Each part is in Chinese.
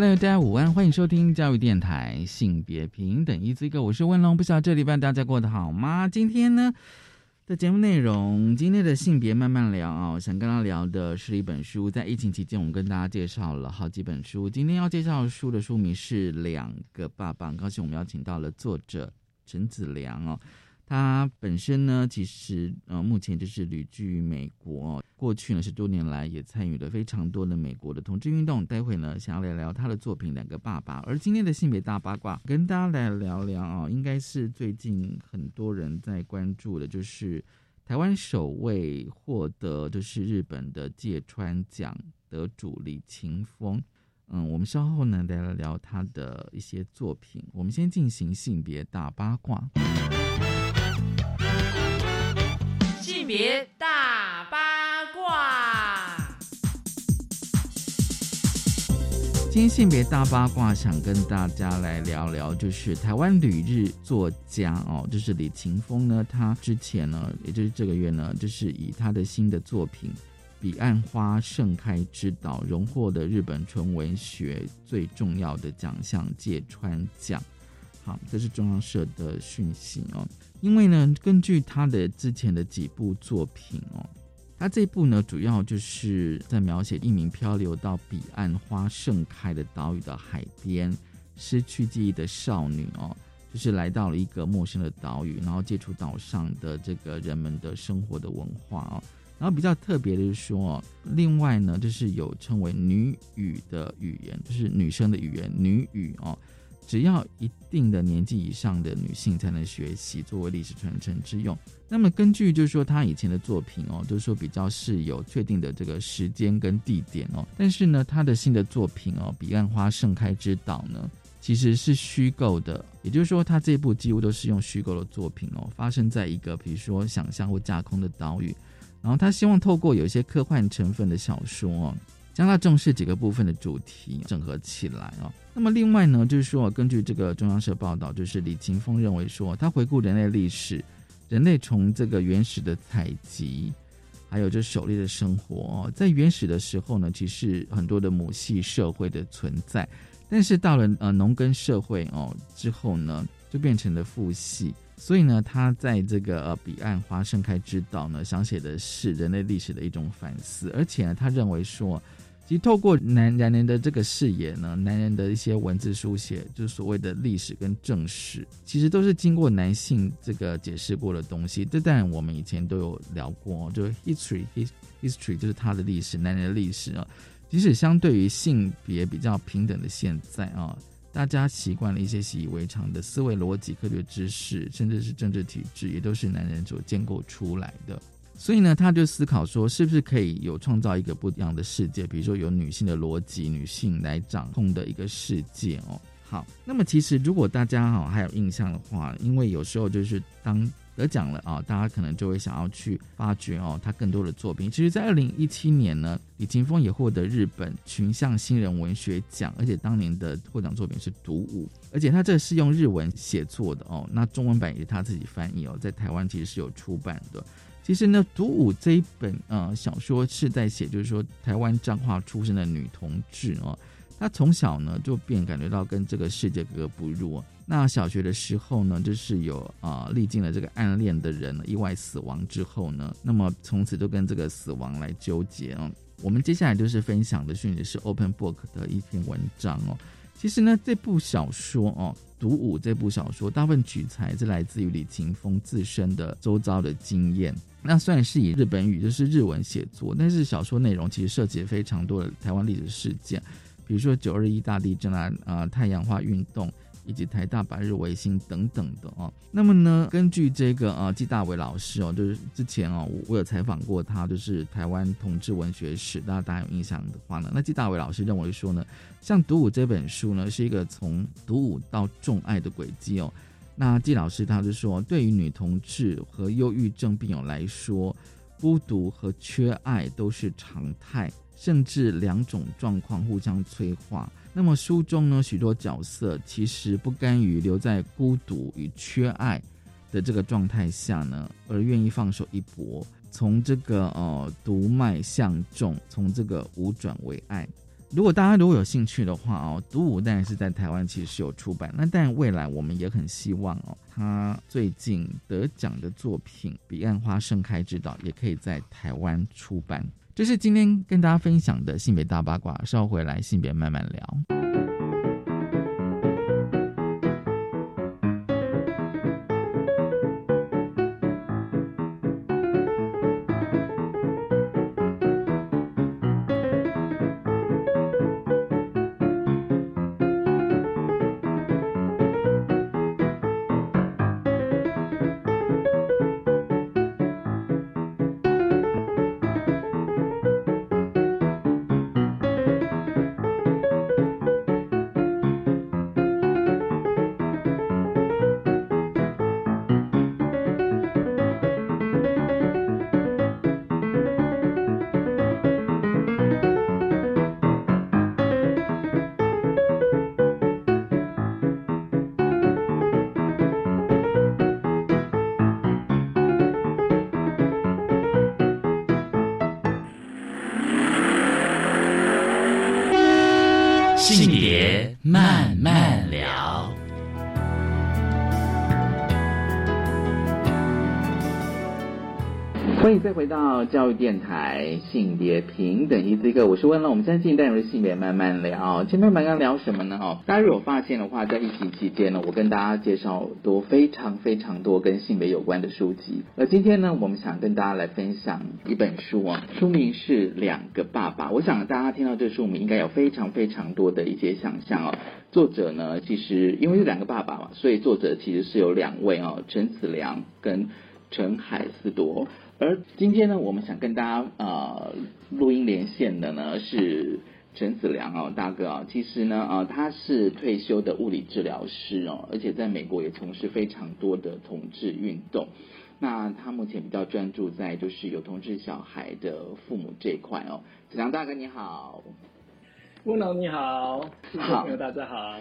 Hello，大家午安，欢迎收听教育电台性别平等 Easy Go，我是温龙，不晓得这礼拜大家过得好吗？今天呢的节目内容，今天的性别慢慢聊啊，想跟大家聊的是一本书，在疫情期间，我们跟大家介绍了好几本书，今天要介绍书的书名是《两个爸爸》，很高兴我们邀请到了作者陈子良哦。他本身呢，其实呃，目前就是旅居美国，过去呢十多年来也参与了非常多的美国的同志运动。待会呢，想要来聊他的作品《两个爸爸》，而今天的性别大八卦，跟大家来聊聊啊，应该是最近很多人在关注的，就是台湾首位获得就是日本的芥川奖得主李勤峰。嗯，我们稍后呢来聊他的一些作品。我们先进行性别大八卦。别大八卦。今天性别大八卦，想跟大家来聊聊，就是台湾旅日作家哦，就是李勤峰呢，他之前呢，也就是这个月呢，就是以他的新的作品《彼岸花盛开之岛》荣获的日本纯文学最重要的奖项芥川奖。好，这是中央社的讯息哦。因为呢，根据他的之前的几部作品哦，他这部呢主要就是在描写一名漂流到彼岸花盛开的岛屿的海边，失去记忆的少女哦，就是来到了一个陌生的岛屿，然后接触岛上的这个人们的生活的文化哦。然后比较特别的是说，另外呢，就是有称为女语的语言，就是女生的语言，女语哦。只要一定的年纪以上的女性才能学习，作为历史传承之用。那么根据就是说他以前的作品哦，就是说比较是有确定的这个时间跟地点哦。但是呢，他的新的作品哦，《彼岸花盛开之岛》呢，其实是虚构的。也就是说，他这部几乎都是用虚构的作品哦，发生在一个比如说想象或架空的岛屿。然后他希望透过有一些科幻成分的小说哦。将它重视几个部分的主题整合起来哦。那么另外呢，就是说，根据这个中央社报道，就是李勤峰认为说，他回顾人类历史，人类从这个原始的采集，还有就狩猎的生活，在原始的时候呢，其实很多的母系社会的存在，但是到了呃农耕社会哦之后呢，就变成了父系。所以呢，他在这个呃彼岸花盛开之岛呢，想写的是人类历史的一种反思，而且呢，他认为说。其实透过男男人的这个视野呢，男人的一些文字书写，就是所谓的历史跟正史，其实都是经过男性这个解释过的东西。这当然我们以前都有聊过，就是 history his history 就是他的历史，男人的历史啊。即使相对于性别比较平等的现在啊，大家习惯了一些习以为常的思维逻辑、科学知识，甚至是政治体制，也都是男人所建构出来的。所以呢，他就思考说，是不是可以有创造一个不一样的世界？比如说，有女性的逻辑，女性来掌控的一个世界哦。好，那么其实如果大家哈还有印象的话，因为有时候就是当得奖了啊，大家可能就会想要去发掘哦他更多的作品。其实，在二零一七年呢，李勤峰也获得日本群像新人文学奖，而且当年的获奖作品是《独舞》，而且他这是用日文写作的哦。那中文版也是他自己翻译哦，在台湾其实是有出版的。其实呢，《独舞》这一本呃小说是在写，就是说台湾彰化出生的女同志哦，她从小呢就便感觉到跟这个世界格格不入。那小学的时候呢，就是有啊历经了这个暗恋的人意外死亡之后呢，那么从此就跟这个死亡来纠结哦。我们接下来就是分享的讯息是 Open Book 的一篇文章哦。其实呢，这部小说哦。独舞这部小说，大部分取材是来自于李勤峰自身的周遭的经验。那虽然是以日本语，就是日文写作，但是小说内容其实涉及非常多的台湾历史事件，比如说九二一大地震啊、啊太阳花运动、以及台大百日维新等等的哦。那么呢，根据这个呃季大伟老师哦，就是之前哦我有采访过他，就是台湾同志文学史，大家大家有印象的话呢，那季大伟老师认为说呢，像《独舞》这本书呢，是一个从独舞到重爱的轨迹哦。那季老师他就说，对于女同志和忧郁症病友来说，孤独和缺爱都是常态，甚至两种状况互相催化。那么书中呢，许多角色其实不甘于留在孤独与缺爱的这个状态下呢，而愿意放手一搏，从这个呃独脉向众，从这个无转为爱。如果大家如果有兴趣的话哦，独舞当然是在台湾其实是有出版，那但未来我们也很希望哦，他最近得奖的作品《彼岸花盛开之道》也可以在台湾出版。这是今天跟大家分享的性别大八卦，稍后回来性别慢慢聊。慢慢聊欢迎再回到教育电台性别平等一这个，我是问了，我们现在进单元性别慢慢聊。前面刚刚聊什么呢？哦，大家如果发现的话，在疫情期间呢，我跟大家介绍多非常非常多跟性别有关的书籍。而今天呢，我们想跟大家来分享一本书啊，书名是《两个爸爸》。我想大家听到这书名，应该有非常非常多的一些想象哦。作者呢，其实因为是两个爸爸嘛，所以作者其实是有两位哦，陈子良跟陈海思铎。而今天呢，我们想跟大家呃录音连线的呢是陈子良哦，大哥啊，其实呢啊他是退休的物理治疗师哦，而且在美国也从事非常多的同志运动。那他目前比较专注在就是有同志小孩的父母这一块哦。子良大哥你好。乌龙你好，好，大家好。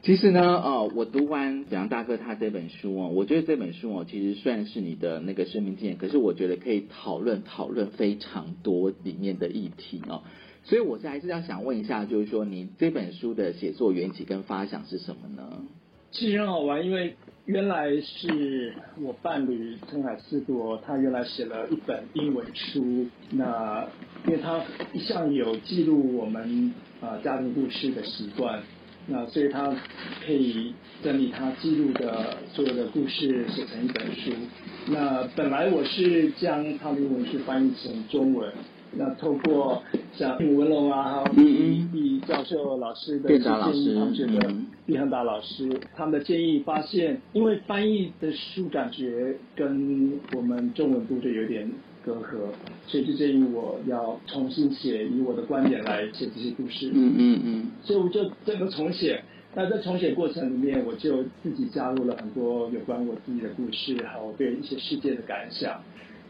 其实呢，呃，我读完子阳大哥他这本书哦，我觉得这本书哦，其实算是你的那个生命经验，可是我觉得可以讨论讨论非常多里面的议题哦。所以，我是还是要想问一下，就是说，你这本书的写作缘起跟发想是什么呢？其实很好玩，因为原来是我伴侣陈海思铎，他原来写了一本英文书，那因为他一向有记录我们。啊，家庭故事的习惯，那所以他可以整理他记录的所有的故事，写成一本书。那本来我是将他的英文书翻译成中文，那透过像吴文龙啊，还有毕毕教授老师的建议，他们觉得毕恒达老师他们的建议，发现因为翻译的书感觉跟我们中文读者有点。隔阂，所以就建议我要重新写，以我的观点来写这些故事。嗯嗯嗯。所以我就整个重写。那在重写过程里面，我就自己加入了很多有关我自己的故事，还有对一些世界的感想。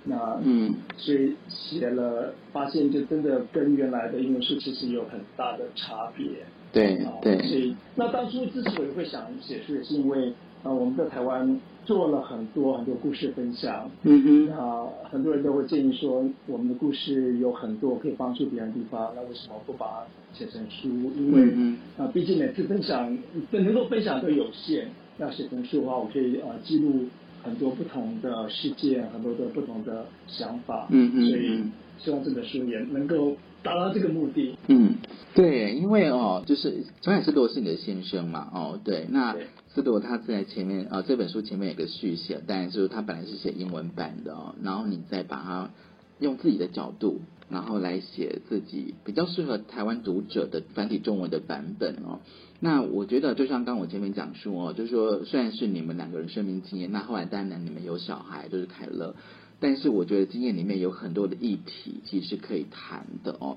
那嗯，所以写了，发现就真的跟原来的英文书其实有很大的差别。对对。所以那当初之所以会想写书，也是因为啊，我们在台湾。做了很多很多故事分享，嗯哼，啊，很多人都会建议说，我们的故事有很多可以帮助别人的地方，那为什么不把它写成书？因为啊，毕竟每次分享能够分享都有限，要写成书的话，我可以呃记录很多不同的事件，很多的不同的想法，嗯嗯，所以希望这本书也能够达到这个目的。嗯，对，因为哦，就是陈海是都是你的先生嘛，哦，对，那。斯多他在前面啊，这本书前面有个续写，但是他本来是写英文版的哦，然后你再把它用自己的角度，然后来写自己比较适合台湾读者的繁体中文的版本哦。那我觉得，就像刚我前面讲述哦，就是说，虽然是你们两个人生命经验，那后来当然你们有小孩，就是凯乐，但是我觉得经验里面有很多的议题，其实可以谈的哦。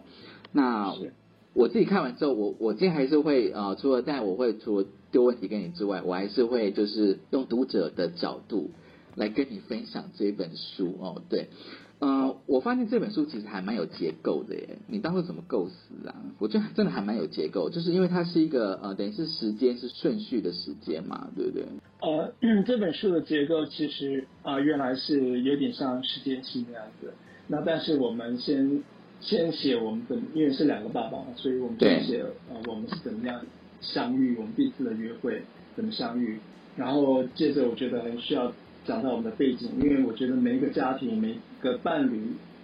那我自己看完之后，我我今天还是会呃，除了但我会除了丢问题给你之外，我还是会就是用读者的角度来跟你分享这本书哦，对。呃，我发现这本书其实还蛮有结构的耶。你当初怎么构思啊？我觉得真的还蛮有结构，就是因为它是一个呃，等于是时间是顺序的时间嘛，对不对？呃，这本书的结构其实啊，原来是有点像时间系那样子。那但是我们先先写我们的，因为是两个爸爸嘛，所以我们先写呃，我们是怎么样相遇，我们第一次的约会怎么相遇，然后接着我觉得很需要。讲到我们的背景，因为我觉得每一个家庭、每个伴侣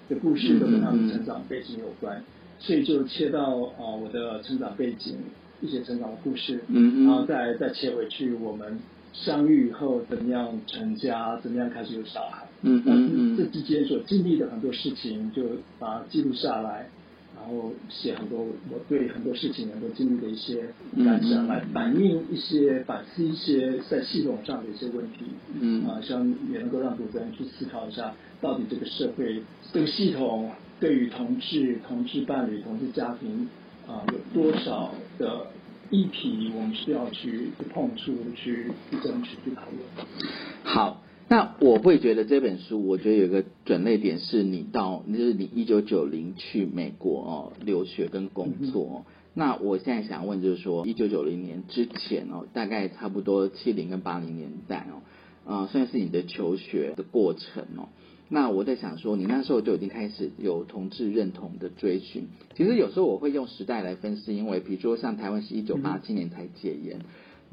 的故事都跟他们成长背景有关，所以就切到啊我的成长背景一些成长的故事，嗯。然后再再切回去我们相遇以后怎么样成家，怎么样开始有小孩，嗯嗯这之间所经历的很多事情就把它记录下来。然后写很多我对很多事情能够经历的一些感想，来反映一些反思一些在系统上的一些问题。嗯啊，希望也能够让读者去思考一下，到底这个社会这个系统对于同志、同志伴侣、同志家庭啊，有多少的议题，我们需要去碰触、去去争取、去讨论。好。那我会觉得这本书，我觉得有个转捩点是你到，就是你一九九零去美国哦留学跟工作。那我现在想问就是说，一九九零年之前哦，大概差不多七零跟八零年代哦，啊算是你的求学的过程哦。那我在想说，你那时候就已经开始有同志认同的追寻。其实有时候我会用时代来分析，因为比如说像台湾是一九八七年才戒严。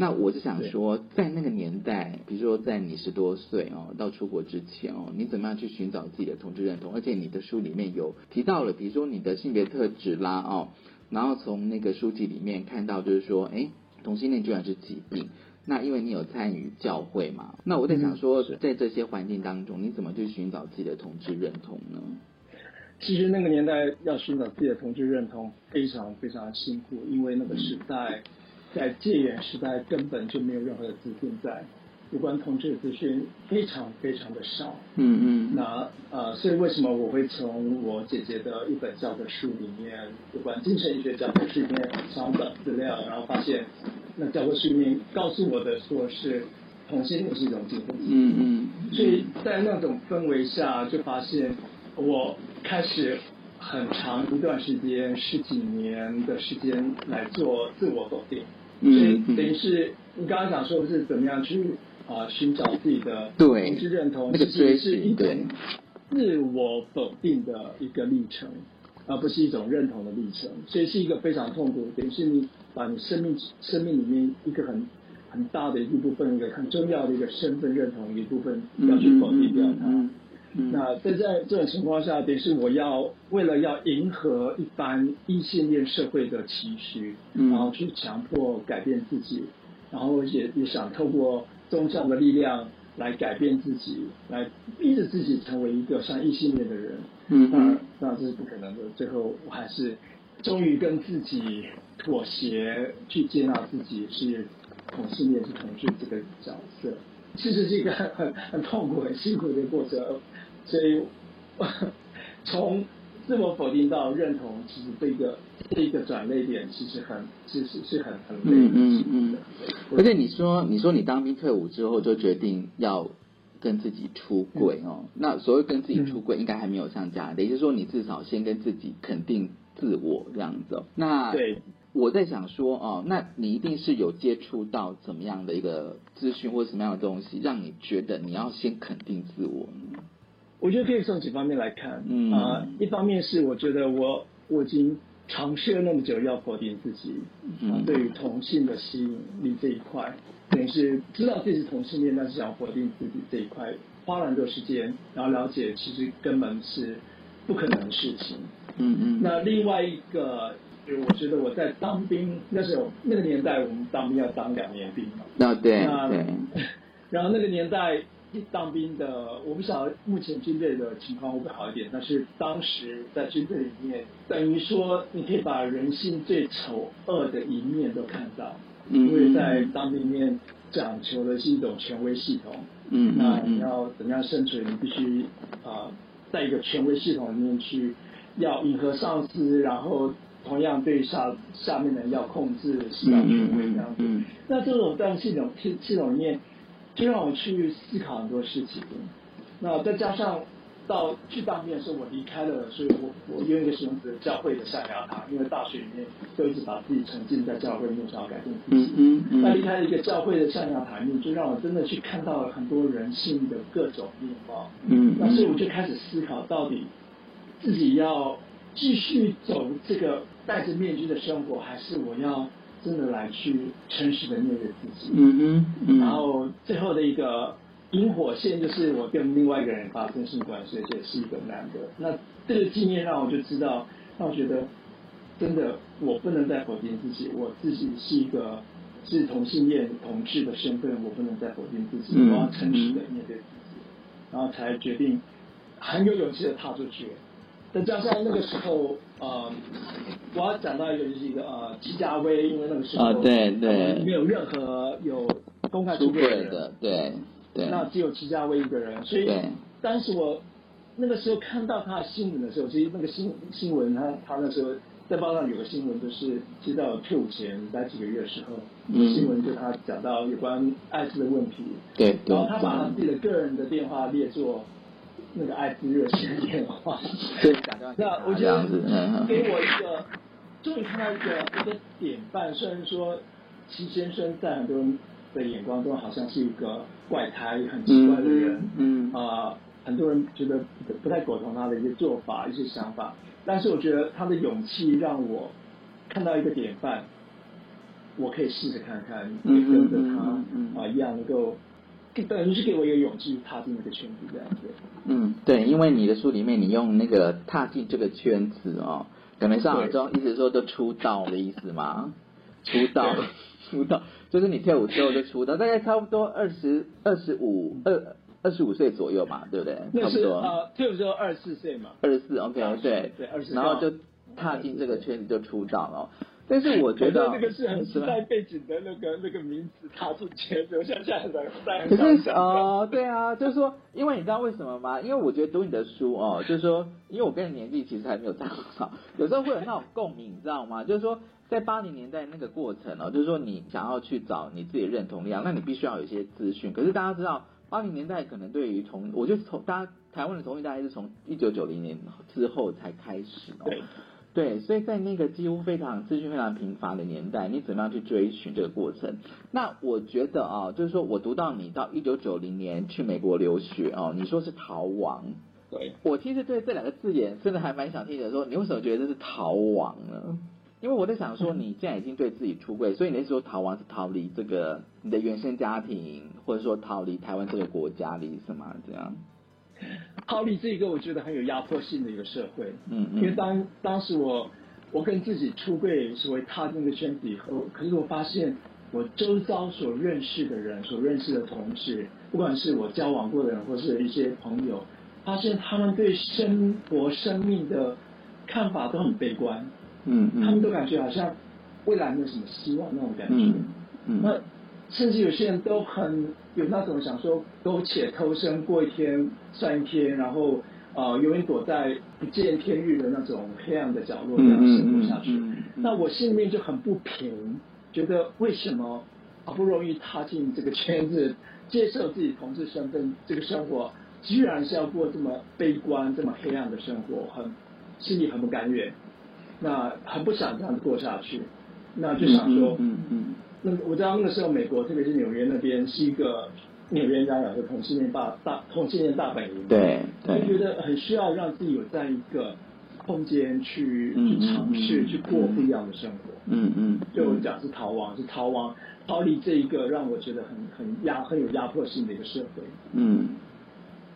那我就想说，在那个年代，比如说在你十多岁哦，到出国之前哦，你怎么样去寻找自己的同志认同？而且你的书里面有提到了，比如说你的性别特质啦哦，然后从那个书籍里面看到，就是说，哎，同性恋居然是疾病。那因为你有参与教会嘛，那我在想说，在这些环境当中，你怎么去寻找自己的同志认同呢？其实那个年代要寻找自己的同志认同非常非常辛苦，因为那个时代。在戒严时代，根本就没有任何的资讯在有关同志的资讯非常非常的少。嗯嗯。那呃，所以为什么我会从我姐姐的一本教科书里面，有关精神医学教科书里面找本资料，然后发现那教科书里面告诉我的说是同性恋是一种精神疾病。嗯嗯。所以在那种氛围下，就发现我开始。很长一段时间，十几年的时间来做自我否定，所以等于是你刚刚讲说的是怎么样去啊寻找自己的同志认同，其实是一种自我否定的一个历程，而不是一种认同的历程，所以是一个非常痛苦。等于是你把你生命生命里面一个很很大的一部分，一个很重要的一个身份认同一部分要去否定掉它。那在在这种情况下，等于是我要为了要迎合一般异性恋社会的期许，然后去强迫改变自己，然后也也想透过宗教的力量来改变自己，来逼着自己成为一个像异性恋的人。嗯，那那这是不可能的。最后我还是终于跟自己妥协，去接纳自己是同性恋是同志这个角色。其实是一个很很 很痛苦、很辛苦的过程。所以，从自我否定到认同，其实这个这个转捩点，其实很其实是很很累嗯嗯的。而且你说，你说你当兵退伍之后就决定要跟自己出轨哦。那所谓跟自己出轨，应该还没有上架，也就是说，你至少先跟自己肯定自我这样子。那对，我在想说哦，那你一定是有接触到怎么样的一个资讯或者什么样的东西，让你觉得你要先肯定自我呢？我觉得可以从几方面来看，啊，一方面是我觉得我我已经尝试了那么久要否定自己，啊，对于同性的吸引力这一块，等于是知道自己是同性恋，但是想要否定自己这一块，花了很多时间，然后了解其实根本是不可能的事情。嗯嗯。那另外一个，就我觉得我在当兵那时候那个年代，我们当兵要当两年兵嘛。那对对。然后那个年代。当兵的，我不晓得目前军队的情况会不会好一点，但是当时在军队里面，等于说你可以把人性最丑恶的一面都看到，因为在当兵里面讲求的是一种权威系统，嗯那你要怎么样生存，你必须啊、在一个权威系统里面去要迎合上司，然后同样对下下面的人要控制，是要权威这样子。嗯那这种在系统系系统里面，就让我去思考很多事情。那再加上到去当面的时候，我离开了，所以我我用一个形容词，教会的象牙塔，因为大学里面就一直把自己沉浸在教会里面，想要改变自己。嗯嗯那离开了一个教会的象牙塔里面，就让我真的去看到了很多人性的各种面貌。嗯那所以我就开始思考，到底自己要继续走这个戴着面具的生活，还是我要真的来去诚实的面对自己？嗯嗯然后最后的一个引火线就是我跟另外一个人发生性关系，而且是一个男的。那这个经验让我就知道，让我觉得真的我不能再否定自己，我自己是一个是同性恋同志的身份，我不能再否定自己，嗯我要诚实的面对自己，然后才决定很有勇气的踏出去。再加上那个时候，呃，我要讲到一个就是一个呃，戚家威，因为那个时候啊对对。没有任何有公开出出柜的，对对，那只有戚家威一个人，所以当时我那个时候看到他的新闻的时候，其实那个新新闻他他那时候在报上有个新闻，就是知道退伍前在几个月的时候，嗯。新闻就他讲到有关艾滋的问题，对对然后他把他自己的个人的电话列作那个艾滋热线电话，对那我觉这样子，嗯得给我一个，终于看到一个一个典范。虽然说齐先生在很多人的眼光中好像是一个怪胎、很奇怪的人，嗯嗯啊、很多人觉得不不太苟同他的一些做法、一些想法，但是我觉得他的勇气让我看到一个典范，我可以试着看看，也嗯跟着他啊、一样能够，等于是给我一个勇气踏进那个圈子这样子。嗯，对，因为你的书里面你用那个踏进这个圈子哦，可能上海中意思说就出道的意思嘛，出道，出道就是你跳舞之后就出道，大概差不多二十二十五二二十五岁左右嘛，对不对？差不多呃，退伍之后二十四岁嘛，二十四，OK，对对二十四然后就踏进这个圈子就出道了。但是我觉得那个是很时代背景的那个那个名词踏进圈子，我想现在很难在可是哦，对啊，就是说，因为你知道为什么吗？因为我觉得读你的书哦，就是说，因为我跟你年纪其实还没有差多少，有时候会有那种共鸣，你知道吗？就是说，在八零年代那个过程哦，就是说你想要去找你自己的认同力量，那你必须要有一些资讯。可是大家知道，八零年代可能对于同，我就从大家台湾的同性大概是从一九九零年之后才开始哦。对对，所以在那个几乎非常资讯非常贫乏的年代，你怎么样去追寻这个过程？那我觉得啊，就是说我读到你到一九九零年去美国留学哦，你说是逃亡，对，我其实对这两个字眼真的还蛮想听的，说你为什么觉得这是逃亡呢？因为我在想说，你现在已经对自己出柜，所以你那时候逃亡是逃离这个你的原生家庭，或者说逃离台湾这个国家的意思吗？这样？逃离这一个我觉得很有压迫性的一个社会，嗯嗯。因为当当时我我跟自己出柜，所谓踏进这个圈子以后，可是我发现我周遭所认识的人，所认识的同事，不管是我交往过的人，或是一些朋友，发现他们对生活、生命的看法都很悲观，嗯嗯，他们都感觉好像未来没有什么希望那种感觉。嗯嗯。那甚至有些人都很有那种想说苟且偷生，过一天算一天，然后呃永远躲在不见天日的那种黑暗的角落这样生活下去。嗯嗯嗯嗯那我心里面就很不平，觉得为什么好不容易踏进这个圈子，接受自己同志身份，这个生活居然是要过这么悲观、这么黑暗的生活，很心里很不甘愿，那很不想这样子过下去，那就想说，嗯嗯那我知道那个时候美国，特别是纽约那边是一个纽约人家讲是同性恋大大同性恋大本营，对对。就觉得很需要让自己有这样一个空间去嗯去尝试嗯去过不一样的生活。嗯嗯，对我讲是逃亡，是逃亡，逃离这一个让我觉得很很压很有压迫性的一个社会。嗯，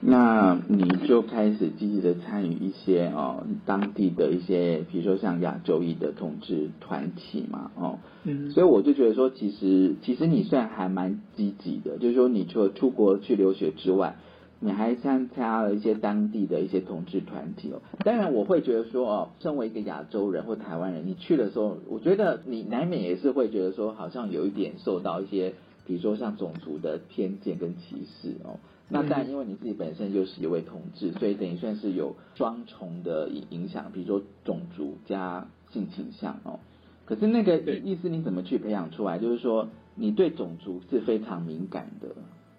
那你就开始积极的参与一些哦当地的一些，比如说像亚洲裔的同志团体嘛，哦，嗯，所以我就觉得说，其实其实你算还蛮积极的，就是说你除了出国去留学之外，你还参加了一些当地的一些同志团体哦。当然，我会觉得说哦，身为一个亚洲人或台湾人，你去的时候，我觉得你难免也是会觉得说，好像有一点受到一些，比如说像种族的偏见跟歧视哦。那但因为你自己本身又是一位同志，所以等于算是有双重的影影响，比如说种族加性倾向哦。可是那个意思你怎么去培养出来？就是说你对种族是非常敏感的。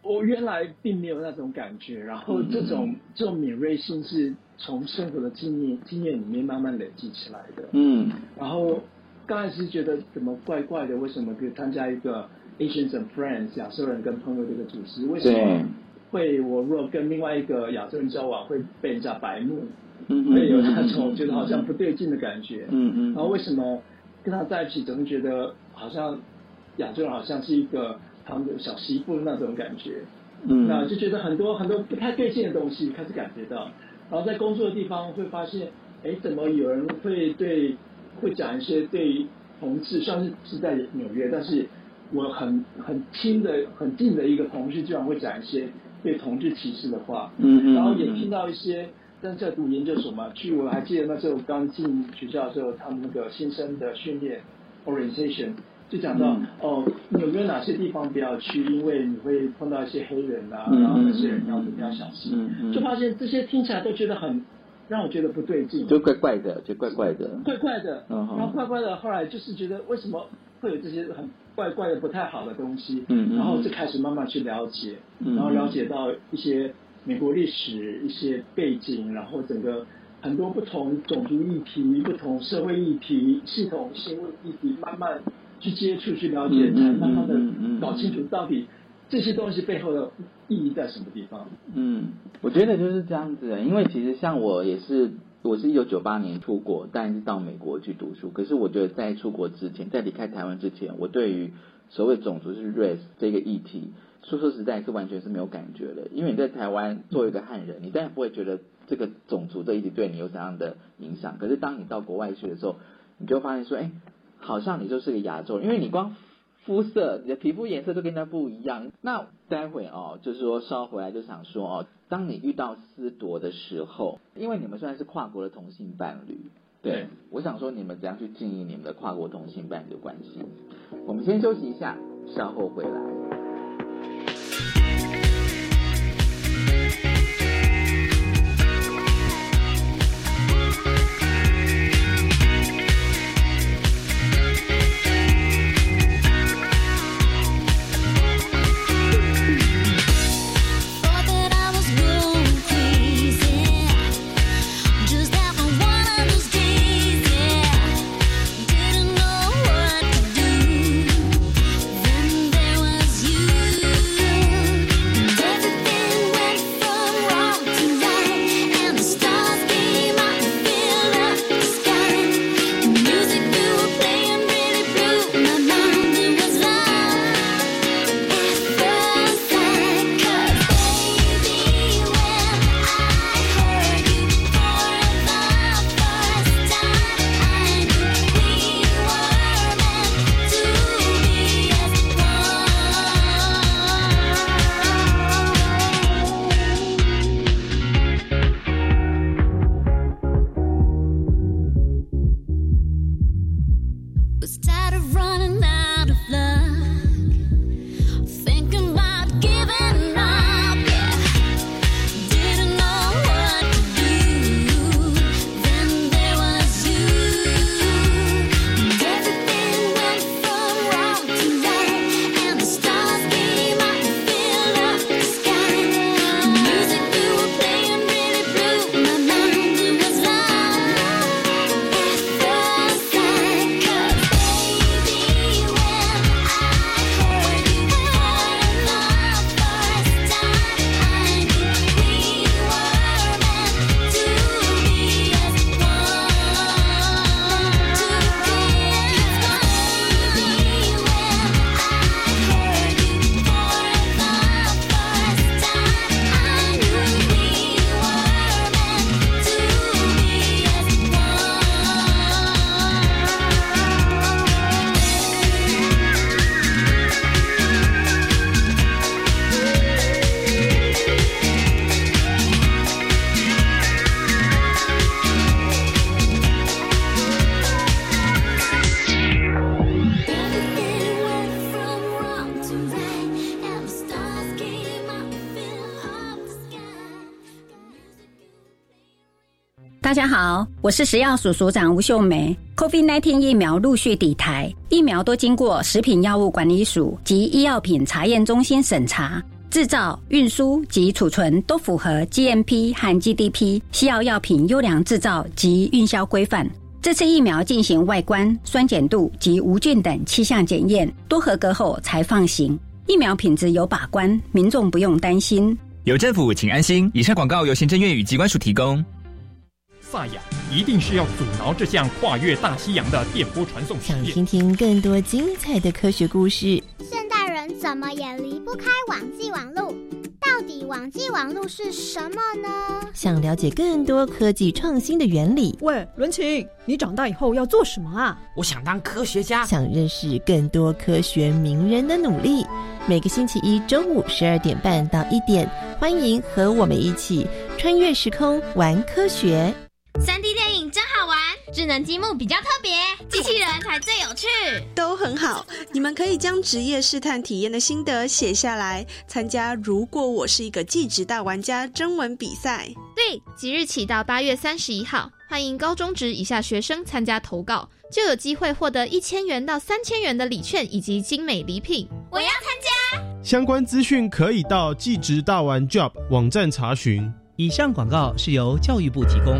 我原来并没有那种感觉，然后这种这种敏锐性是从生活的经验经验里面慢慢累积起来的。嗯然后刚开始觉得怎么怪怪的，为什么可以参加一个 Asians and Friends 亚洲人跟朋友这个组织？为什么会我如果跟另外一个亚洲人交往会被人家白目？嗯会有那种觉得好像不对劲的感觉。嗯嗯，然后为什么跟他在一起总是觉得好像亚洲人好像是一个他们的小媳妇那种感觉？嗯那就觉得很多很多不太对劲的东西开始感觉到，然后在工作的地方会发现，哎，怎么有人会对会讲一些对同志，虽然是是在纽约，但是我很很亲的很近的一个同事，居然会讲一些对同志歧视的话，嗯嗯，然后也听到一些，但是在读研究所嘛，去我还记得那时候刚进学校的时候，他们那个新生的训练 orientation 就讲到、嗯。哦，纽约哪些地方不要去，因为你会碰到一些黑人啊，嗯然后那些人要怎么样小心，就发现这些听起来都觉得很让我觉得不对劲，就怪怪的，就怪怪的。怪怪的，嗯。然后怪怪的，后来就是觉得为什么会有这些很怪怪的不太好的东西，嗯嗯然后就开始慢慢去了解，嗯然后了解到一些美国历史一些背景，然后整个很多不同种族议题、不同社会议题、系统性议题，慢慢去接触、去了解，才慢慢的搞清楚到底这些东西背后的意义在什么地方。嗯，我觉得就是这样子的，因为其实像我也是，我是一九九八年出国，但是到美国去读书。可是我觉得在出国之前，在离开台湾之前，我对于所谓种族是 race 这个议题，说说实在是完全是没有感觉的。因为你在台湾作为一个汉人，你当然不会觉得这个种族这一题对你有怎样的影响。可是当你到国外去的时候，你就发现说，哎，好像你就是个亚洲人，因为你光肤色，你的皮肤颜色都跟人家不一样。那待会哦，就是说稍回来就想说哦，当你遇到思铎的时候，因为你们虽然是跨国的同性伴侣，对对我想说你们怎样去经营你们的跨国同性伴侣的关系？我们先休息一下，稍后回来。大家好，我是食药署署长吴秀梅。COVID-19 疫苗陆续抵台，疫苗都经过食品药物管理署及医药品查验中心审查，制造、运输及储存都符合 GMP 和 GDP 西药药品优良制造及运销规范。这次疫苗进行外观、酸碱度及无菌等七项检验，都合格后才放行。疫苗品质有把关，民众不用担心。有政府，请安心。以上广告由行政院与机关署提供。萨亚一定是要阻挠这项跨越大西洋的电波传送想听听更多精彩的科学故事？现代人怎么也离不开网际网络？到底网际网络是什么呢？想了解更多科技创新的原理？喂，伦琴，你长大以后要做什么啊？我想当科学家。想认识更多科学名人的努力？每个星期一中午十二点半到一点，欢迎和我们一起穿越时空玩科学。三 D 电影真好玩，智能积木比较特别，机器人才最有趣。都很好，你们可以将职业试探体验的心得写下来，参加“如果我是一个技职大玩家”征文比赛。对，即日起到八月三十一号，欢迎高中职以下学生参加投稿，就有机会获得一千元到三千元的礼券以及精美礼品。我要参加，相关资讯可以到技职大玩 Job 网站查询。以上广告是由教育部提供。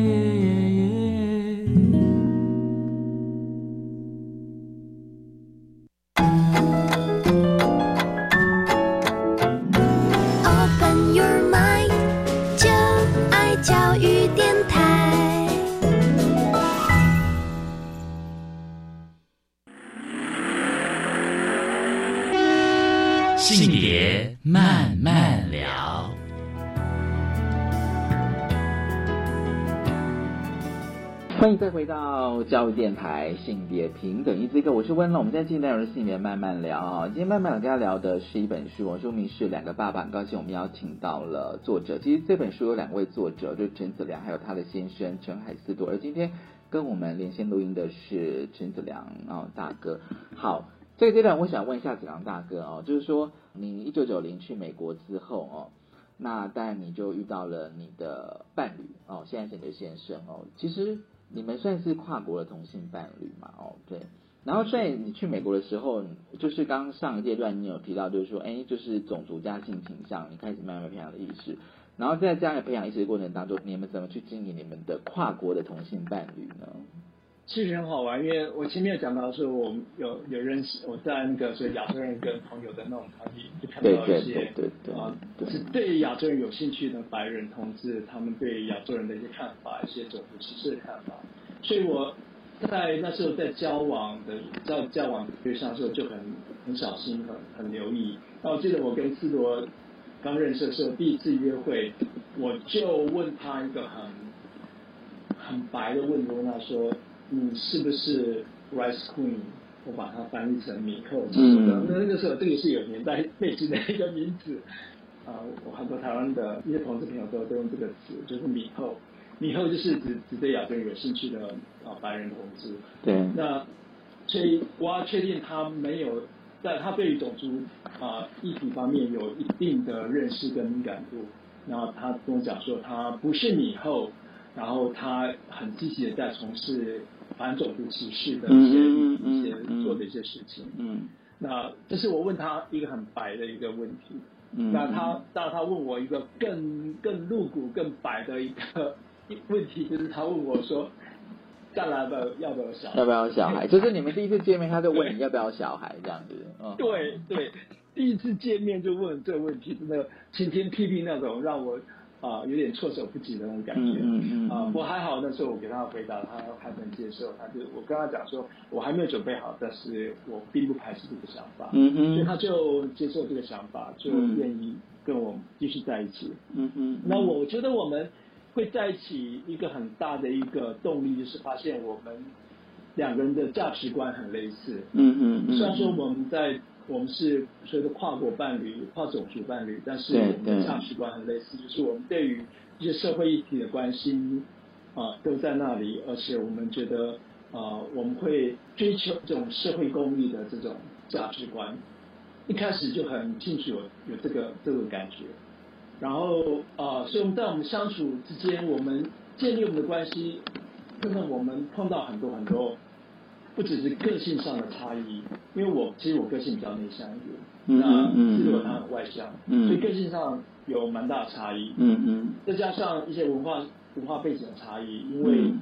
欢迎再回到教育电台性别平等一这个，我是温乐。我们在今天内容是性别慢慢聊啊。今天慢慢跟大家聊的是一本书，我书名是《两个爸爸》。很高兴我们邀请到了作者。其实这本书有两位作者，就是陈子良还有他的先生陈海思多。而今天跟我们连线录音的是陈子良啊大哥。好。这个阶段，我想问一下子良大哥哦，就是说，你一九九零去美国之后哦，那当然你就遇到了你的伴侣哦，现在是你的先生哦。其实你们算是跨国的同性伴侣嘛？哦，对。然后，在你去美国的时候，就是刚上一阶段你有提到，就是说，哎，就是种族加性倾向，你开始慢慢培养意识。然后在这样的培养意识的过程当中，你们怎么去经营你们的跨国的同性伴侣呢？其实很好玩，因为我前面有讲到说，我有有认识我在那个所以亚洲人跟朋友的那种团体，就看到一些啊，是对亚洲人有兴趣的白人同志，他们对亚洲人的一些看法，一些种族歧视的看法。所以我在那时候在交往的在交往对象的时候就很很小心，很很留意。那我记得我跟斯罗刚认识的时候，第一次约会，我就问他一个很很白的问题，问他说。你是不是 Rice Queen？我把它翻译成米后。嗯。那那个时候，这个是有年代背景的一个名字。啊，我很多台湾的一些同事朋友都都用这个词，就是米后。米后就是指指对亚洲人有兴趣的啊白人同志。对。那所以我要确定他没有，在他对于种族啊议题方面有一定的认识跟敏感度。然后他跟我讲说，他不是米后，然后他很积极的在从事。反种族歧视的一些一些做的一些事情，嗯，那这是我问他一个很白的一个问题，嗯，那他当他问我一个更更露骨、更白的一个问题，就是他问我说，将来的要不要小孩？要不要小孩？就是你们第一次见面，他就问你要不要小孩这样子，嗯，对对，第一次见面就问这个问题，真的晴天霹雳那种，让我。啊，有点措手不及的那种感觉。嗯嗯啊，不过还好，那时候我给他回答，他还能接受。他就我跟他讲说，我还没有准备好，但是我并不排斥这个想法。嗯哼。所以他就接受这个想法，就愿意跟我继续在一起。嗯嗯。那我觉得我们会在一起一个很大的一个动力，就是发现我们两个人的价值观很类似。嗯嗯。虽然说我们在。我们是所谓的跨国伴侣、跨种族伴侣，但是我们的价值观很类似，就是我们对于一些社会议题的关心啊、都在那里，而且我们觉得啊、我们会追求这种社会公益的这种价值观，一开始就很清楚有有这个这种感觉。然后啊、所以我们在我们相处之间，我们建立我们的关系，真的我们碰到很多很多，不只是个性上的差异，因为我其实我个性比较内向一点，嗯那嗯嗯自我他很外向，嗯。所以个性上有蛮大的差异，嗯嗯。再加上一些文化文化背景的差异，因为嗯。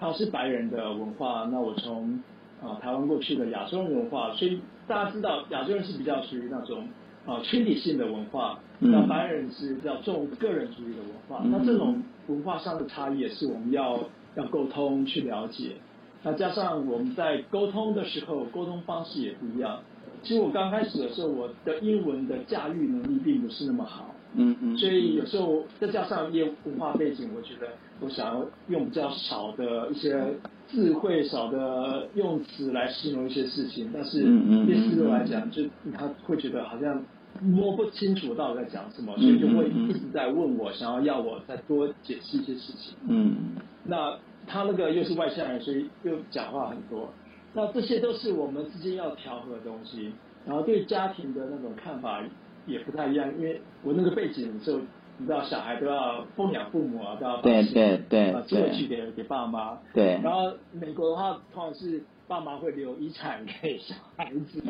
他是白人的文化，那我从啊、台湾过去的亚洲人文化，所以大家知道亚洲人是比较属于那种啊群体性的文化，嗯。那白人是比较重个人主义的文化，嗯那这种文化上的差异也是我们要要沟通去了解。那加上我们在沟通的时候，沟通方式也不一样。其实我刚开始的时候，我的英文的驾驭能力并不是那么好，嗯嗯，所以有时候再加上一些文化背景，我觉得我想要用比较少的一些智慧、少的用词来形容一些事情，但是嗯嗯嗯对思路来讲，就他会觉得好像摸不清楚到底在讲什么，嗯所以就会一直在问我，想要要我再多解释一些事情。嗯。那他那个又是外向人，所以又讲话很多。那这些都是我们之间要调和的东西。然后对家庭的那种看法也不太一样，因为我那个背景的时候，你知道小孩都要奉养父母啊，都要把对钱对对啊寄回对去给给爸妈。对然后美国的话，通常是爸妈会留遗产给小孩子，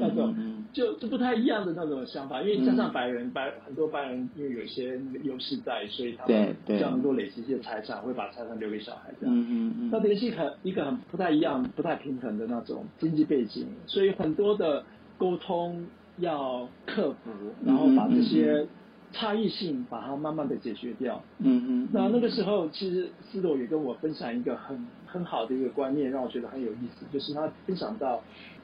那种嗯就就不太一样的那种想法，因为加上白人白很多白人因为有一些优势在，所以他们对对。比较能够累积一些财产，会把财产留给小孩这样。嗯嗯嗯。那这个是很一个很不太一样、不太平衡的那种经济背景，所以很多的沟通要克服，然后把这些差异性把它慢慢的解决掉。嗯嗯，那那个时候，其实斯朵也跟我分享一个很很好的一个观念，让我觉得很有意思，就是他分享到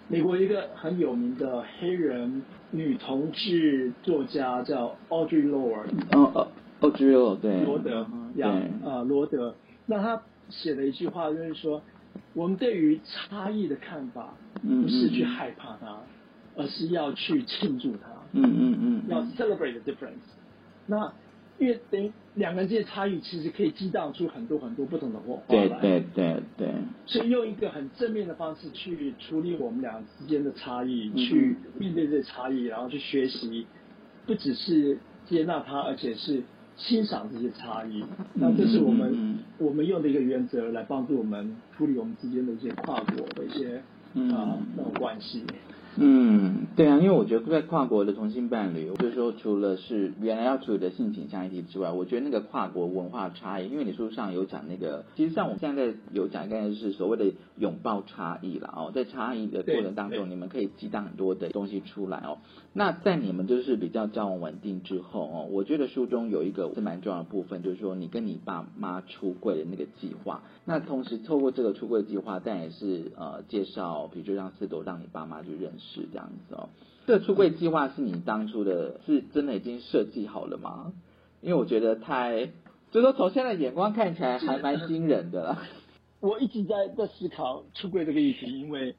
美国一个很有名的黑人女同志作家叫 Audrey Lorde，哦哦哦，只有对。罗德呀对，啊罗德，那他写了一句话，就是说，我们对于差异的看法，嗯不是嗯去害怕它，而是要去庆祝它，嗯嗯嗯。要 celebrate the difference。那因为等于两个人之间差异，其实可以激荡出很多很多不同的火花来。对对对对，所以用一个很正面的方式去处理我们俩之间的差异，嗯去面对这差异，然后去学习，不只是接纳它，而且是欣赏这些差异。那这是我们、嗯我们用的一个原则来帮助我们处理我们之间的一些跨国的一些嗯啊、那种关系。嗯，对啊，因为我觉得在跨国的同性伴侣，就是说除了是原来要处理的性倾向议题之外，我觉得那个跨国文化差异，因为你书上有讲那个，其实像我们现在有讲，一个就是所谓的拥抱差异啦。哦，在差异的过程当中，你们可以激荡很多的东西出来哦。那在你们就是比较交往稳定之后哦，我觉得书中有一个是蛮重要的部分，就是说你跟你爸妈出柜的那个计划。那同时透过这个出柜计划，但也是呃介绍，比如说让四朵让你爸妈去认识这样子哦。这个出柜计划是你当初的，是真的已经设计好了吗？因为我觉得太，就说从现在眼光看起来还蛮惊人的啦。我一直在在思考出柜这个议题，因为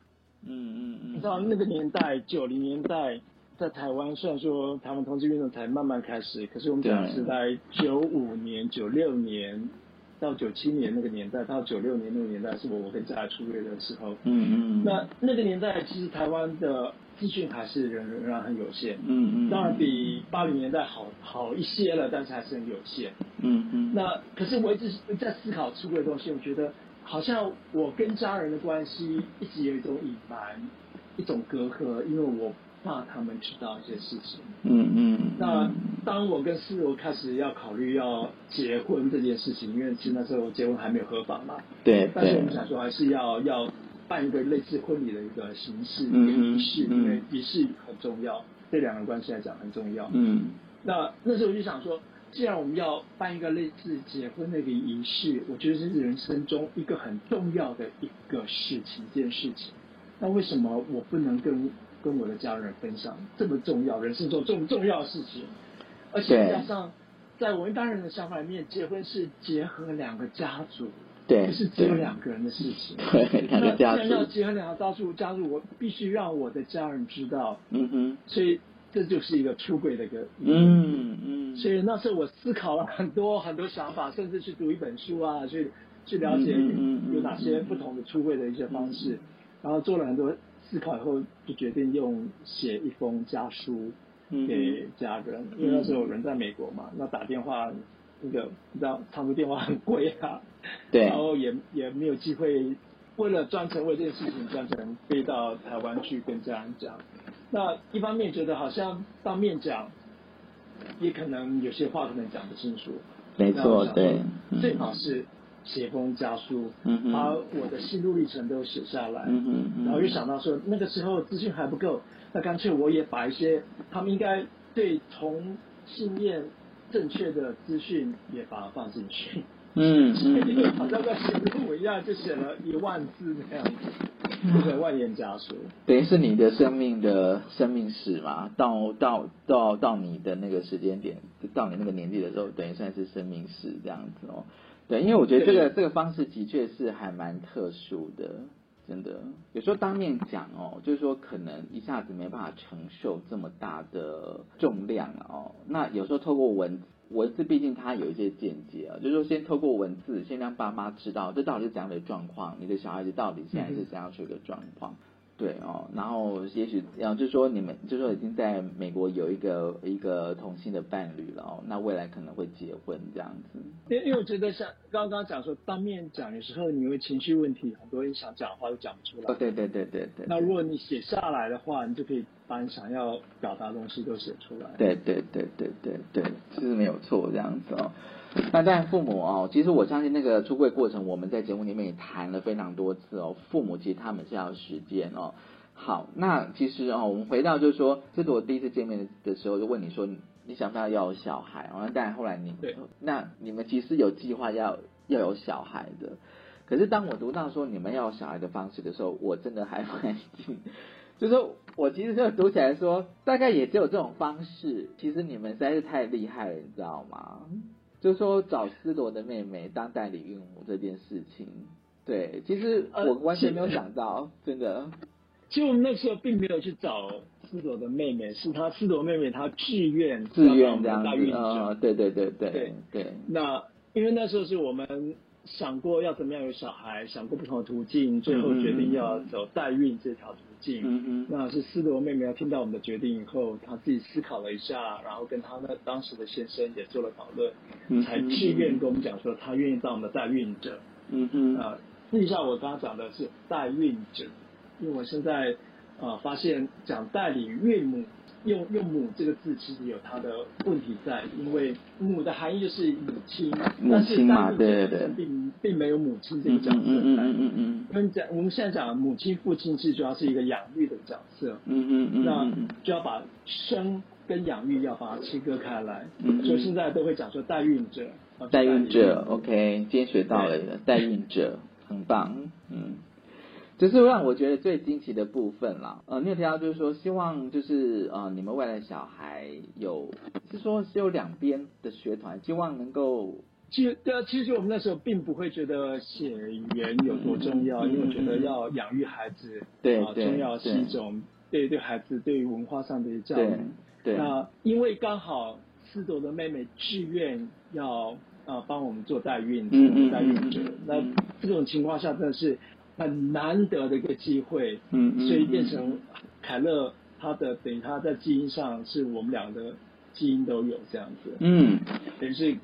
嗯嗯嗯，你知道那个年代九零年代。在台湾，虽然说台湾同志运动才慢慢开始，可是我们讲的是在九五年、九六年到九七年那个年代，到九六年那个年代是我我跟家里出柜的时候。嗯嗯。那那个年代，其实台湾的资讯还是仍仍然很有限。嗯嗯。当然比八零年代好好一些了，但是还是很有限。嗯嗯。那可是我一直在思考出柜的东西，我觉得好像我跟家人的关系一直有一种隐瞒，一种隔阂，因为我。怕他们知道一些事情。嗯嗯。那当我跟思柔开始要考虑要结婚这件事情，因为其实那时候结婚还没有合法嘛。对。但是我们想说，还是要要办一个类似婚礼的一个形式，一个嗯仪式，因为仪式很重要，对两个人关系来讲很重要。嗯。那那时候我就想说，既然我们要办一个类似结婚的一个仪式，我觉得是人生中一个很重要的一个事情，一件事情。那为什么我不能跟跟我的家人分享这么重要、人生中这么重要的事情，而且加上在我一般人的想法里面，结婚是结合两个家族，对，不是只有两个人的事情。对，两个家那既然要，结合两个家族加入，我必须让我的家人知道，嗯哼，所以这就是一个出轨的一个。嗯嗯，所以那时候我思考了很多很多想法，甚至去读一本书啊，去去了解有哪些不同的出柜的一些方式，然后做了很多思考以后，就决定用写一封家书嗯给家人，因为那时候人在美国嘛，那打电话那个你知道长途电话很贵啊，对。然后也也没有机会，为了专程为这件事情专程飞到台湾去跟家人讲。那一方面觉得好像当面讲，也可能有些话可能讲不清楚。没错对嗯最好是写封家书，嗯把我的心路历程都写下来。嗯哼嗯然后又想到说，那个时候资讯还不够，那干脆我也把一些他们应该对同性恋正确的资讯也把它放进去。嗯 好像在写论文一样，就写了一万字那样子，变成万言家书。等于是你的生命的生命史嘛，到到到到你的那个时间点，到你那个年纪的时候，等于算是生命史这样子哦。对，因为我觉得这个这个方式的确是还蛮特殊的，真的。有时候当面讲哦，就是说可能一下子没办法承受这么大的重量了哦。那有时候透过文字。文字毕竟它有一些见解啊，就是说先透过文字，先让爸妈知道这到底是怎样的状况，你的小孩子到底现在是怎样一个状况。对哦，然后也许，然后就说你们就说已经在美国有一个一个同性的伴侣了哦，那未来可能会结婚这样子。因为因为我觉得像刚刚讲说，当面讲有时候你会情绪问题，很多人想讲话都讲不出来。哦，对对对对对。那如果你写下来的话，你就可以把你想要表达的东西都写出来。对对对对对对，是没有错这样子哦。那当然，父母哦，其实我相信那个出柜过程，我们在节目里面也谈了非常多次哦。父母其实他们是要时间哦。好，那其实哦，我们回到就是说，这是我第一次见面的时候就问你说，你想不想要有小孩？哦，那当然后来你，那你们其实有计划要要有小孩的。可是当我读到说你们要有小孩的方式的时候，我真的还蛮惊，就是说我其实就读起来说，大概也只有这种方式。其实你们实在是太厉害了，你知道吗？就说找思罗的妹妹当代理孕母这件事情，对，其实我完全没有想到，真的。其实我们那时候并没有去找思罗的妹妹，是她思罗妹妹她自愿自愿这样子，哦，对对对对对对。那因为那时候是我们想过要怎么样有小孩，想过不同的途径，最后决定要走代孕这条途径。嗯嗯。那是斯罗妹妹听到我们的决定以后，她自己思考了一下，然后跟她的当时的先生也做了讨论，嗯才自愿跟我们讲说她愿意当我们的代孕者。嗯嗯。啊，注意一下我刚刚讲的是代孕者。因为我现在呃发现讲代理岳母用用母这个字其实有它的问题在，因为母的含义就是母亲，母亲嘛，对对对，并并没有母亲这个角色在。嗯嗯嗯嗯嗯。因为讲我们现在讲母亲、父亲，其实主要是一个养育的角色。嗯嗯嗯。那就要把生跟养育要把它切割开来。嗯。所以现在都会讲说代孕者。代孕者，OK，今天学到了代孕者，很棒，嗯。只是让我觉得最惊奇的部分啦，呃，你有提到就是说，希望就是呃，你们未来小孩有是说是有两边的学团，希望能够。其实对啊，其实我们那时候并不会觉得血缘有多重要，嗯、因为我觉得要养育孩子，对啊，重要是一种对对孩子对于文化上的教育。对。那因为刚好思朵的妹妹志愿要呃帮我们做代孕，嗯嗯代孕者，那这种情况下真的是。很难得的一个机会，嗯所以变成凯乐他的等于他在基因上是我们俩的基因都有这样子，嗯，等于是，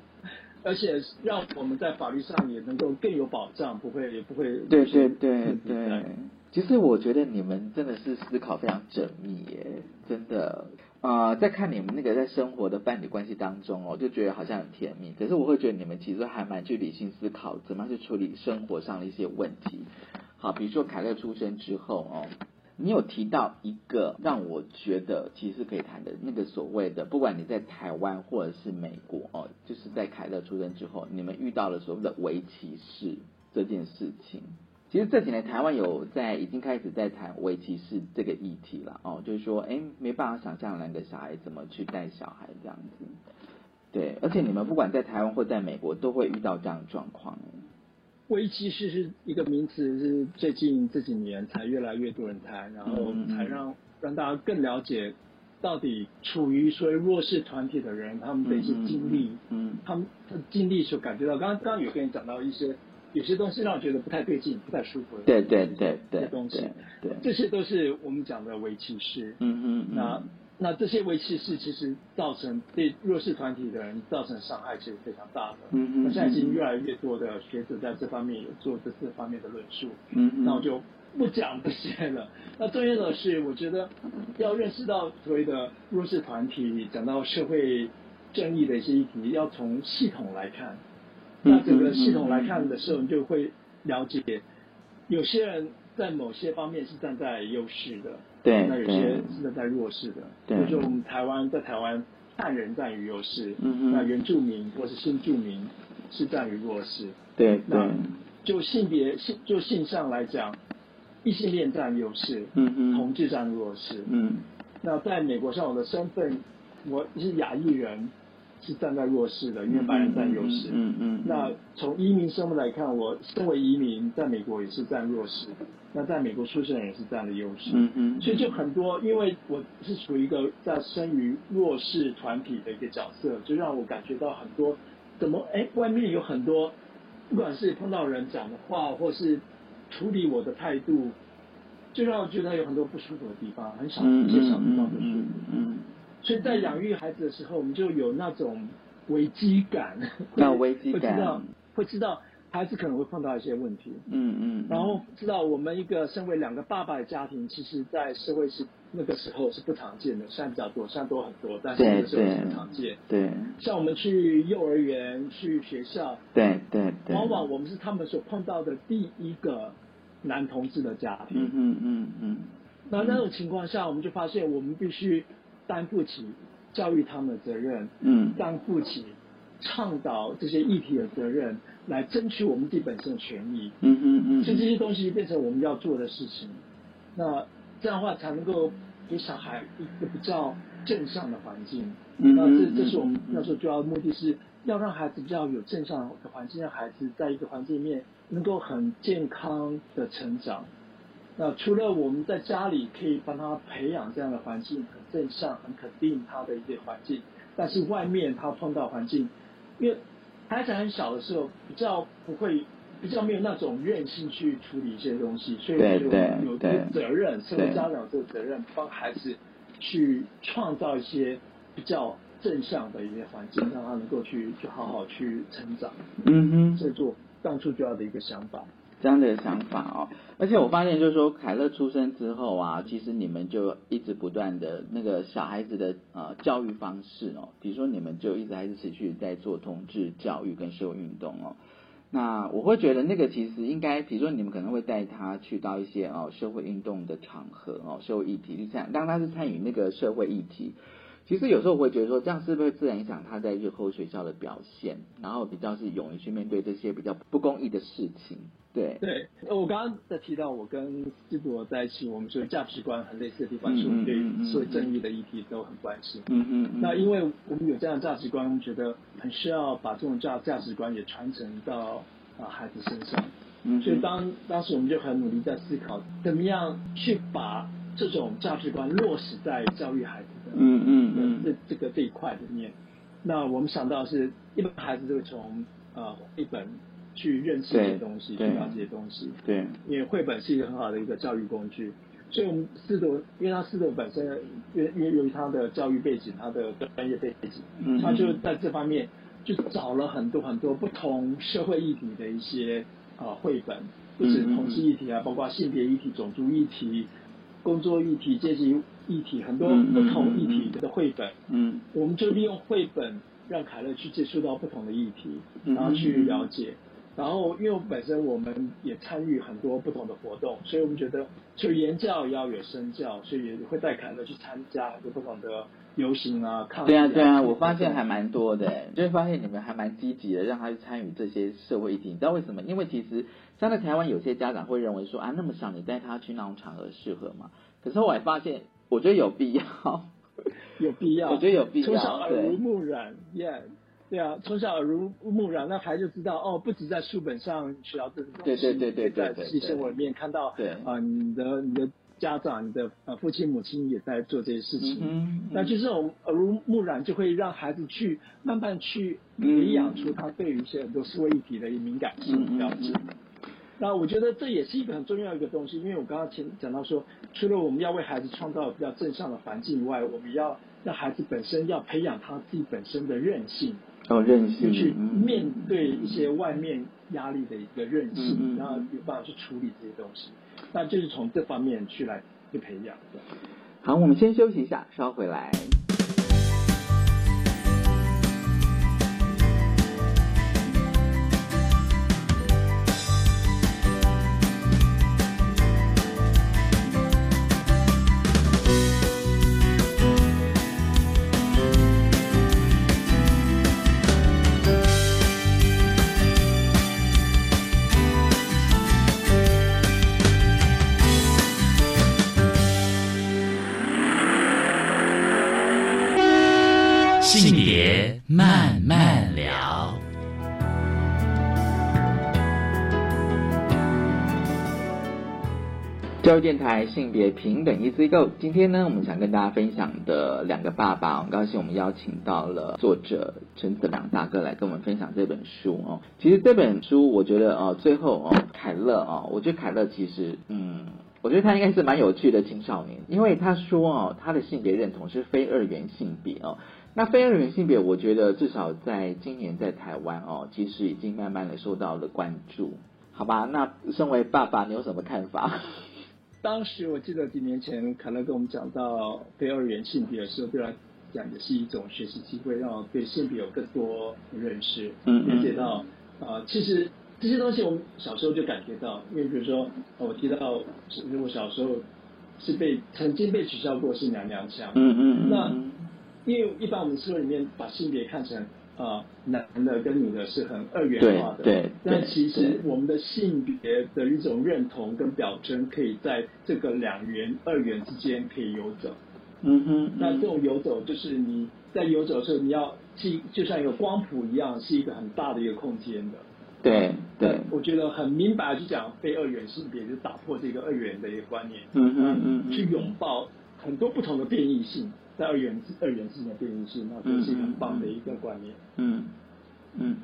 而且让我们在法律上也能够更有保障，不会也不会对对对对。其实我觉得你们真的是思考非常缜密耶，真的。啊、在看你们那个在生活的伴侣关系当中哦，就觉得好像很甜蜜。可是我会觉得你们其实还蛮去理性思考，怎么样去处理生活上的一些问题。好，比如说凯乐出生之后哦，你有提到一个让我觉得其实可以谈的那个所谓的，不管你在台湾或者是美国哦，就是在凯乐出生之后，你们遇到了所谓的围棋士这件事情。其实这几年台湾有在已经开始在谈围棋士这个议题了哦，就是说，哎，没办法想象两个小孩怎么去带小孩这样子。对，而且你们不管在台湾或在美国，都会遇到这样的状况。危机是是一个名词，是最近这几年才越来越多人谈，然后才让让大家更了解到底处于所谓弱势团体的人他们的一些经历，嗯，他们的经历所感觉到。刚刚有跟你讲到一些有些东西让我觉得不太对劲、不太舒服的，对对对对东西，对，这些都是我们讲的危歧视，嗯嗯，那。那这些危歧视其实造成对弱势团体的人造成伤害，其实非常大的。嗯嗯。那现在已经越来越多的学者在这方面有做这四方面的论述。嗯嗯。那我就不讲这些了。那重要的是，我觉得要认识到所谓的弱势团体，讲到社会正义的一些议题，要从系统来看。那整个系统来看的时候，你就会了解，有些人在某些方面是站在优势的。对，那有些是站在弱势的，对，就是我们台湾在台湾汉人占于优势，嗯那原住民或是新住民是占于弱势，对，那就性别性就性上来讲，异性恋占优势，嗯嗯，同志占弱势，嗯，那在美国上我的身份我是亚裔人，是站在弱势的，因为白人占优势，嗯嗯，那从移民身份来看，我身为移民在美国也是占弱势。那在美国出生人也是这样的优势，嗯嗯，所以就很多，因为我是处于一个在生于弱势团体的一个角色，就让我感觉到很多，怎么哎，外面有很多，不管是碰到人讲的话，或是处理我的态度，就让我觉得有很多不舒服的地方，很少一些小地方不舒服。嗯，所以在养育孩子的时候，我们就有那种危机感，那危机感，会知道，会知道。孩子可能会碰到一些问题，嗯嗯，然后知道我们一个身为两个爸爸的家庭，其实，在社会是那个时候是不常见的，现在比较多，现在多很多，但是那个时候是不常见。对，像我们去幼儿园、去学校，对对对，往往我们是他们所碰到的第一个男同志的家庭。嗯嗯嗯嗯。那那种情况下，我们就发现我们必须担负起教育他们的责任，嗯，担负起倡导这些议题的责任。来争取我们自己本身的权益，嗯嗯嗯，所以这些东西变成我们要做的事情。那这样的话才能够给小孩一个比较正向的环境。嗯那这这是我们那时候主要目的是要让孩子比较有正向的环境，让孩子在一个环境里面能够很健康的成长。那除了我们在家里可以帮他培养这样的环境，很正向、很肯定他的一些环境，但是外面他碰到环境，因为。孩子很小的时候，比较不会，比较没有那种韧性去处理一些东西，所以就有个责任，身为家长这个责任，帮孩子去创造一些比较正向的一些环境，让他能够去去好好去成长。嗯哼，这是我当初就要的一个想法。这样的想法哦，而且我发现就是说，凯乐出生之后啊，其实你们就一直不断的那个小孩子的呃教育方式哦，比如说你们就一直还是持续在做同志教育跟社会运动哦。那我会觉得那个其实应该，比如说你们可能会带他去到一些哦社会运动的场合哦，社会议题，就像当他是参与那个社会议题。其实有时候我会觉得说，这样是不是自然影响他在日后学校的表现，然后比较是勇于去面对这些比较不公义的事情。对对，我刚刚在提到我跟斯博在一起，我们说价值观很类似的地方，是我们对社会正义的议题都很关心。嗯嗯。那因为我们有这样的价值观，我们觉得很需要把这种价价值观也传承到啊孩子身上。嗯。所以当当时我们就很努力在思考，怎么样去把这种价值观落实在教育孩子的嗯嗯嗯这这个这一块里面。那我们想到是一般孩子都会从呃一本。去认识这些东西，去了解这些东西。对，因为绘本是一个很好的一个教育工具，所以我们四朵，因为他四朵本身，因为因为由于他的教育背景，他的专业背景，嗯，他就在这方面就找了很多很多不同社会议题的一些呃绘本，不止同志议题啊，包括性别议题、种族议题、工作议题、阶级议题，很多不同议题的绘本。嗯，我们就利用绘本让凯乐去接触到不同的议题，然后去了解。然后，因为本身我们也参与很多不同的活动，所以我们觉得就言教也要有身教，所以也会带凯乐去参加很多不同的游行啊、抗议。对啊，对啊，我发现还蛮多的，就会发现你们还蛮积极的，让他去参与这些社会议题。你知道为什么？因为其实像在台湾，有些家长会认为说啊，那么小你带他去那种场合适合吗？可是后来发现，我觉得有必要，有必要，我觉得有必要，从小耳濡目染，Yeah。对啊，从小耳濡目染，那孩子就知道哦，不止在书本上学到这个东西，对对对对对在实际生活里面看到，对。啊，你的你的家长、你的呃父亲母亲也在做这些事情，嗯那就是这种耳濡目染，就会让孩子去慢慢去培养出他对于一些很多思维议题的敏感性了解。那我觉得这也是一个很重要的一个东西，因为我刚刚前讲到说，除了我们要为孩子创造比较正向的环境以外，我们要让孩子本身要培养他自己本身的韧性，哦，韧性，去嗯面对一些外面压力的一个韧性，然后有办法去处理这些东西。那就是从这方面去来去培养的。好，我们先休息一下，稍回来。教育电台性别平等 Easy Go，今天呢，我们想跟大家分享的两个爸爸，很高兴我们邀请到了作者陈子良大哥来跟我们分享这本书哦。其实这本书，我觉得哦，最后哦，凯乐哦，我觉得凯乐其实嗯。我觉得他应该是蛮有趣的青少年，因为他说哦，他的性别认同是非二元性别哦。那非二元性别，我觉得至少在今年在台湾哦，其实已经慢慢的受到了关注，好吧？那身为爸爸，你有什么看法？当时我记得几年前，凯乐跟我们讲到非二元性别的时候，对他讲也是一种学习机会，让我对性别有更多认识，嗯嗯了解到啊、呃其实这些东西我们小时候就感觉到，因为比如说呃我提到，我小时候是被曾经被取笑过是娘娘腔，嗯嗯嗯那因为一般我们社会里面把性别看成啊、呃男的跟女的是很二元化的，对对但其实我们的性别的一种认同跟表征，可以在这个两元二元之间可以游走。嗯哼，那这种游走就是你在游走的时候，你要是就像一个光谱一样，是一个很大的一个空间的。对对，我觉得很明白地去讲非二元性别，就打破这个二元的一个观念，嗯嗯嗯去拥抱很多不同的变异性，在二元二元之间的变异性，那这是很棒的一个观念。嗯嗯，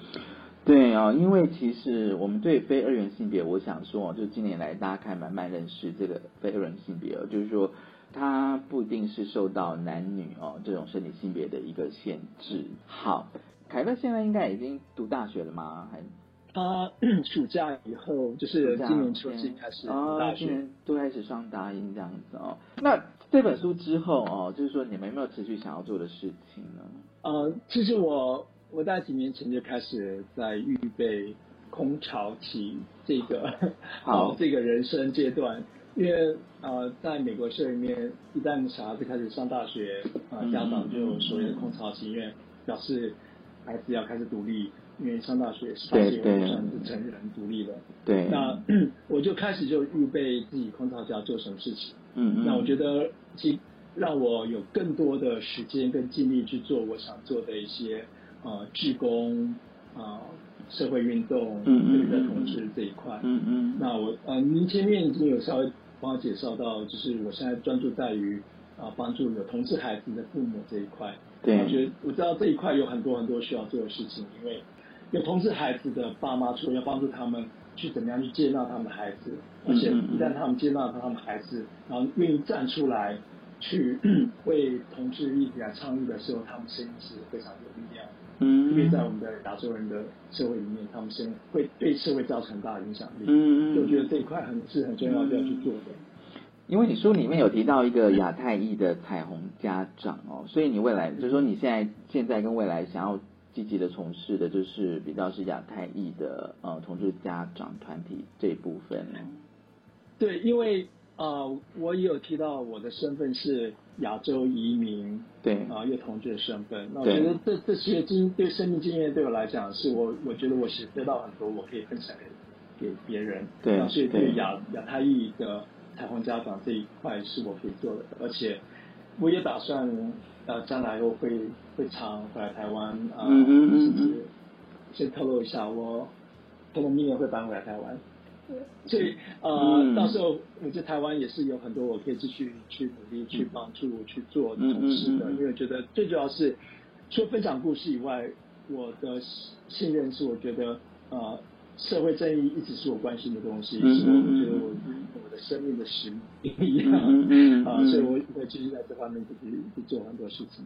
对啊、因为其实我们对非二元性别，我想说，就近年来大家开始慢慢认识这个非二元性别哦，就是说它不一定是受到男女哦这种生理性别的一个限制。好，凯乐现在应该已经读大学了吗？还他暑假以后，就是今年秋季开始大，学。今年都开始上大一这样子哦。那这本书之后哦，就是说你们有没有持续想要做的事情呢？呃，其实我我大概几年前就开始在预备空巢期这个 好呃这个人生阶段，因为呃在美国社里面，一旦小孩子开始上大学，啊、嗯家长就有所谓的空巢期，因为表示孩子要开始独立，因为上大学十八岁以后对算是成人独立了。对，那 我就开始就预备自己空巢期要做什么事情。嗯嗯，那我觉得其让我有更多的时间跟精力去做我想做的一些呃志工啊、呃社会运动，嗯嗯特别在嗯同志这一块。嗯嗯，那我呃，您前面已经有稍微帮我介绍到，就是我现在专注在于啊、帮助有同志孩子的父母这一块。对我觉得我知道这一块有很多很多需要做的事情，因为有同志孩子的爸妈，除了要帮助他们去怎么样去接纳他们的孩子，而且一旦他们接纳他们的孩子，然后愿意站出来去 为同志议题来倡议的时候，他们声音是非常有力量的。嗯因为在我们的亚洲人的社会里面，他们声音会对社会造成很大的影响力。嗯嗯所以我觉得这一块很是很重要的要去做的。因为你书里面有提到一个亚太裔的彩虹家长哦，所以你未来就是说你现在现在跟未来想要积极的从事的就是比较是亚太裔的呃同志家长团体这一部分哦。对，因为呃，我也有提到我的身份是亚洲移民，对啊、又同志的身份。那我对觉得这这些经对生命经验对我来讲，是我我觉得我是得到很多，我可以分享给给别人。对所以对对亚亚太裔的彩虹家长这一块是我可以做的，而且我也打算呃将来我会会常回来台湾啊，嗯嗯嗯甚至先透露一下，我可能明年会搬回来台湾。所以呃，嗯到时候我觉得台湾也是有很多我可以继续去努力去帮助去做嗯同事的，嗯嗯嗯。因为我觉得最主要是除了分享故事以外，我的信任是我觉得呃社会正义一直是我关心的东西，嗯是我觉得我我的生命的使命一样嗯啊，嗯所以我会继续在这方面去去做很多事情。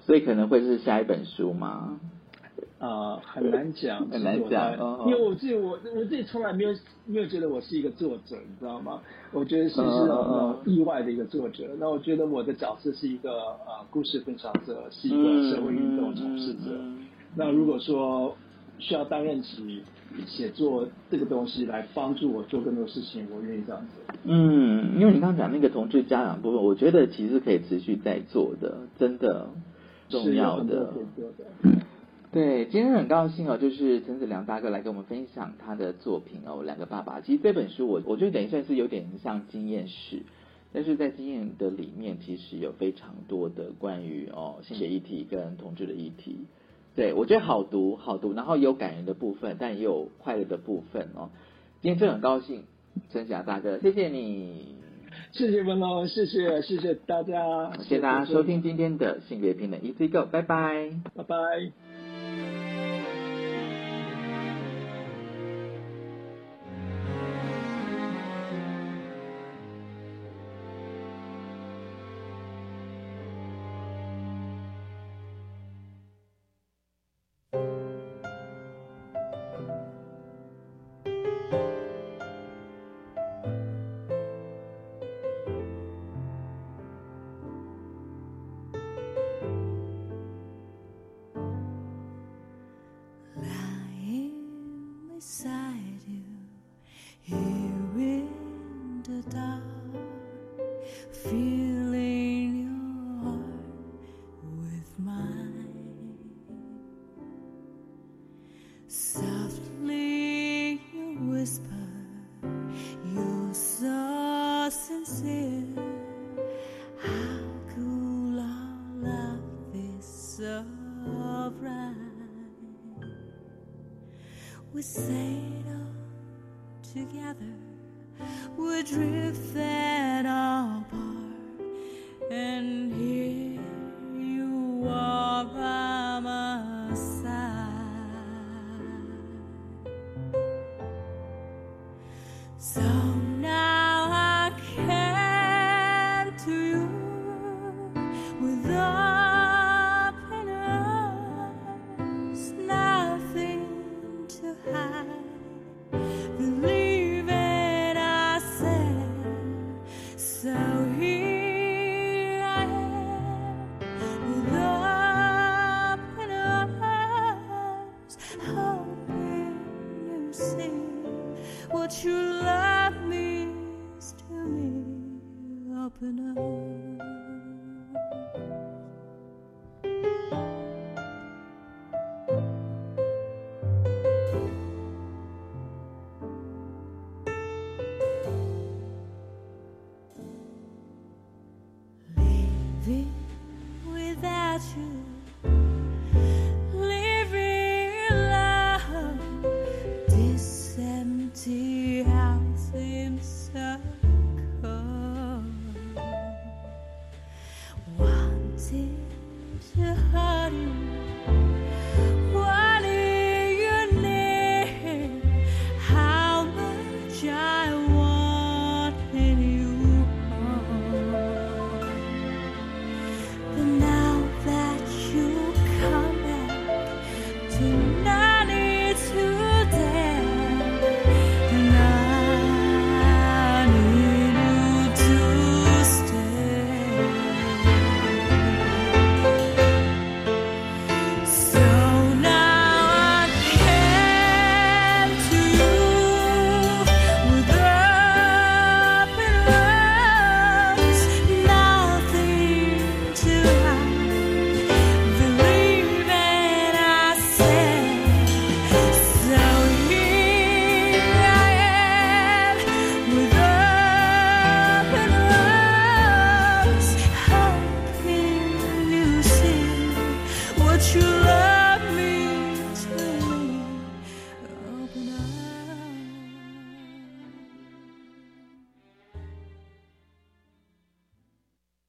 所以可能会是下一本书吗？啊、很难讲，很难讲因为我自己我我自己从来没有没有觉得我是一个作者，你知道吗？我觉得是是呃意外的一个作者。那我觉得我的角色是一个呃故事分享者，是一嗯个社会运动从事者。那如果说需要担任起写作这个东西来帮助我做更多事情，我愿意这样子。嗯，因为你刚刚讲那个同志家长部分，我觉得其实可以持续在做的，真的重要的。对，今天很高兴哦，就是陈子良大哥来跟我们分享他的作品哦，《两个爸爸》。其实这本书我我觉得等于算是有点像经验史，但是在经验的里面，其实有非常多的关于哦性别议题跟同志的议题。对我觉得好读好读，然后有感人的部分，但也有快乐的部分哦。今天真的很高兴，陈霞大哥，谢谢你，谢谢文龙，谢谢谢谢大家，谢谢大家收听今天的性别平等 Easy Go，拜拜。拜拜。